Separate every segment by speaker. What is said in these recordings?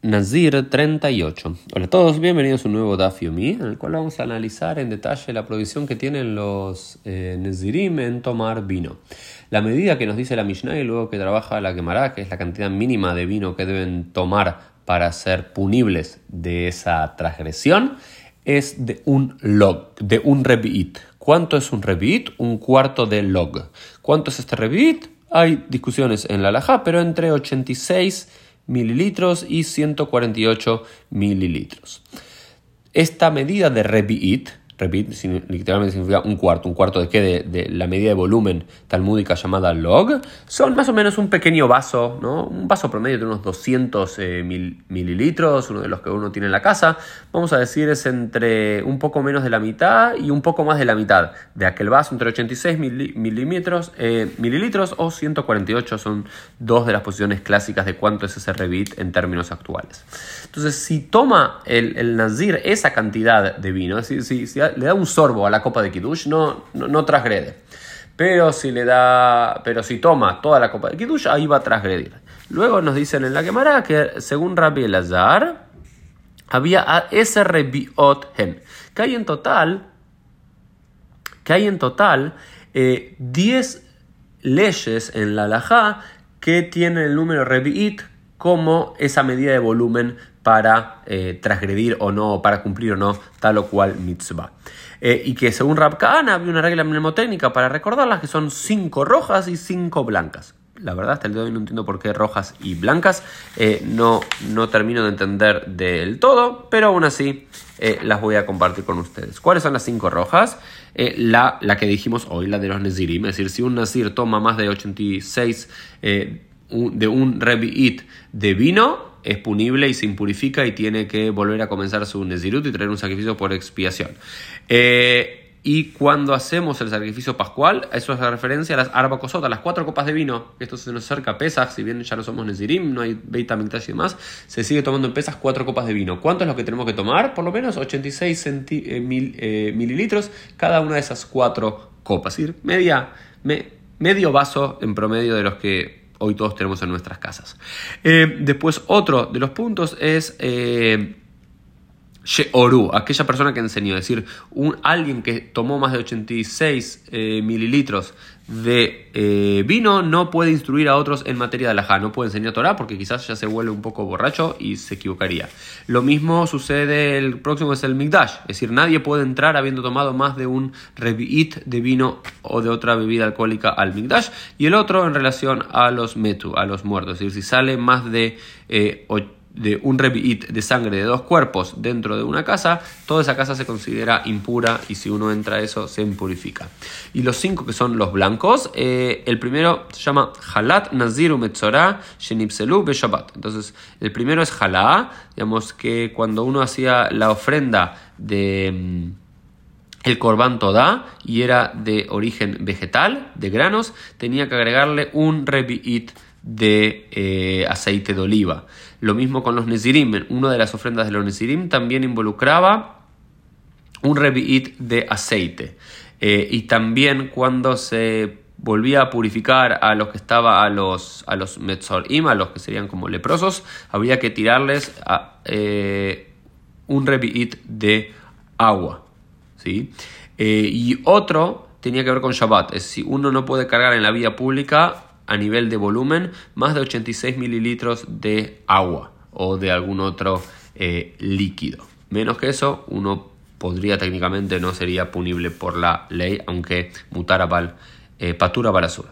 Speaker 1: Nazir 38. Hola a todos, bienvenidos a un nuevo Daf Yomi, en el cual vamos a analizar en detalle la prohibición que tienen los eh, Nazirim en tomar vino. La medida que nos dice la Mishnah y luego que trabaja la Gemara, que es la cantidad mínima de vino que deben tomar para ser punibles de esa transgresión, es de un log, de un rebi'it. ¿Cuánto es un rebi'it? Un cuarto de log. ¿Cuánto es este rebi'it? Hay discusiones en la laja, pero entre 86 mililitros y 148 mililitros. Esta medida de rebi'it Repito, literalmente significa un cuarto. ¿Un cuarto de qué? De, la medida de volumen talmúdica llamada log. Son más o menos un pequeño vaso, ¿no? Un vaso promedio de unos 200 eh, mililitros, uno de los que uno tiene en la casa. Vamos a decir es entre un poco menos de la mitad y un poco más de la mitad de aquel vaso, entre 86 mililitros, eh, mililitros o 148 son dos de las posiciones clásicas de cuánto es ese rebit en términos actuales. Entonces, si toma el, el nazir esa cantidad de vino, si, si, si le da un sorbo a la copa de Kiddush, no, no, transgrede. Pero si le da, pero si toma toda la copa de Kiddush, ahí va a transgredir. Luego nos dicen en la quemara que según Rabbi Elazar, había ese rebiot hen, que hay en total, que hay en total 10 eh, leyes en la halajá que tienen el número rebiit como esa medida de volumen para eh, transgredir o no, para cumplir o no tal o cual mitzvah. Eh, y que según Rab había una regla mnemotécnica para recordarlas que son cinco rojas y cinco blancas. La verdad, hasta el día de hoy no entiendo por qué rojas y blancas. Eh, no, no termino de entender del todo, pero aún así las voy a compartir con ustedes. ¿Cuáles son las cinco rojas? la, la que dijimos hoy, la de los Nezirim. Es decir, si un Nazir toma más de 86 de un Rebi'it de vino, es punible y se impurifica y tiene que volver a comenzar su Nezirut y traer un sacrificio por expiación. Eh, y cuando hacemos el sacrificio pascual, eso es referencia a las arbacosotas, las cuatro copas de vino. Esto se nos acerca a pesas, si bien ya no somos Nezirim, no hay Mikdash y demás, se sigue tomando en pesas cuatro copas de vino. ¿Cuánto es lo que tenemos que tomar? Por lo menos 86 eh, eh, mililitros cada una de esas cuatro copas. Es decir, media, medio vaso en promedio de los que hoy todos tenemos en nuestras casas. Eh, después, otro de los puntos es eh, Sheoru, aquella persona que enseñó, es decir, un, alguien que tomó más de 86 eh, mililitros de eh, vino no puede instruir a otros en materia de alajá, no puede enseñar Torah porque quizás ya se vuelve un poco borracho y se equivocaría. Lo mismo sucede, el próximo es el Mikdash, es decir, nadie puede entrar habiendo tomado más de un revi'it de vino o de otra bebida alcohólica al Mikdash. Y el otro en relación a los metu, a los muertos, es decir, si sale más de eh, de un rebi'it de sangre de dos cuerpos dentro de una casa, toda esa casa se considera impura y si uno entra a eso se impurifica. Y los cinco que son los blancos, eh, el primero se llama Halat Naziru Metzorah Shenipselu Beshabbat. Entonces, el primero es Halá, digamos que cuando uno hacía la ofrenda de mm, el corbán toda y era de origen vegetal, de granos, tenía que agregarle un rebi'it de eh, aceite de oliva. Lo mismo con los Nezirim. Una de las ofrendas de los Nezirim también involucraba un rebi'it de aceite. Eh, y también cuando se volvía a purificar a los que estaba a los a los Metzorim, a los que serían como leprosos, había que tirarles eh, un rebi'it de agua. ¿sí? y otro tenía que ver con Shabbat. Es si uno no puede cargar en la vía pública, a nivel de volumen más de 86 mililitros de agua o de algún otro eh, líquido. Menos que eso, uno podría técnicamente no sería punible por la ley, aunque mutara para eh, patura balasura.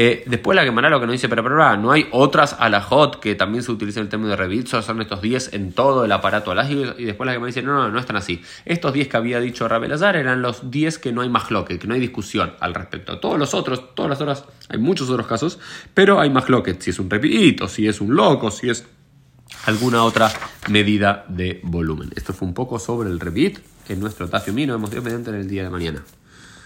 Speaker 1: Eh, después la Gemara lo que nos dice, pero, pero, no hay otras alajot que también se utilizan el término de revit, son estos 10 en todo el aparato alágico. Y después la Gemara dice, no, no, no están así. Estos 10 que había dicho Rabelazar eran los 10 que no hay más loque, que no hay discusión al respecto. Todos los otros, todas las horas, hay muchos otros casos, pero hay más loque, si es un revit, o si es un loco, si es alguna otra medida de volumen. Esto fue un poco sobre el revit en nuestro Tafio Mino. Hemos mediante en el día de mañana.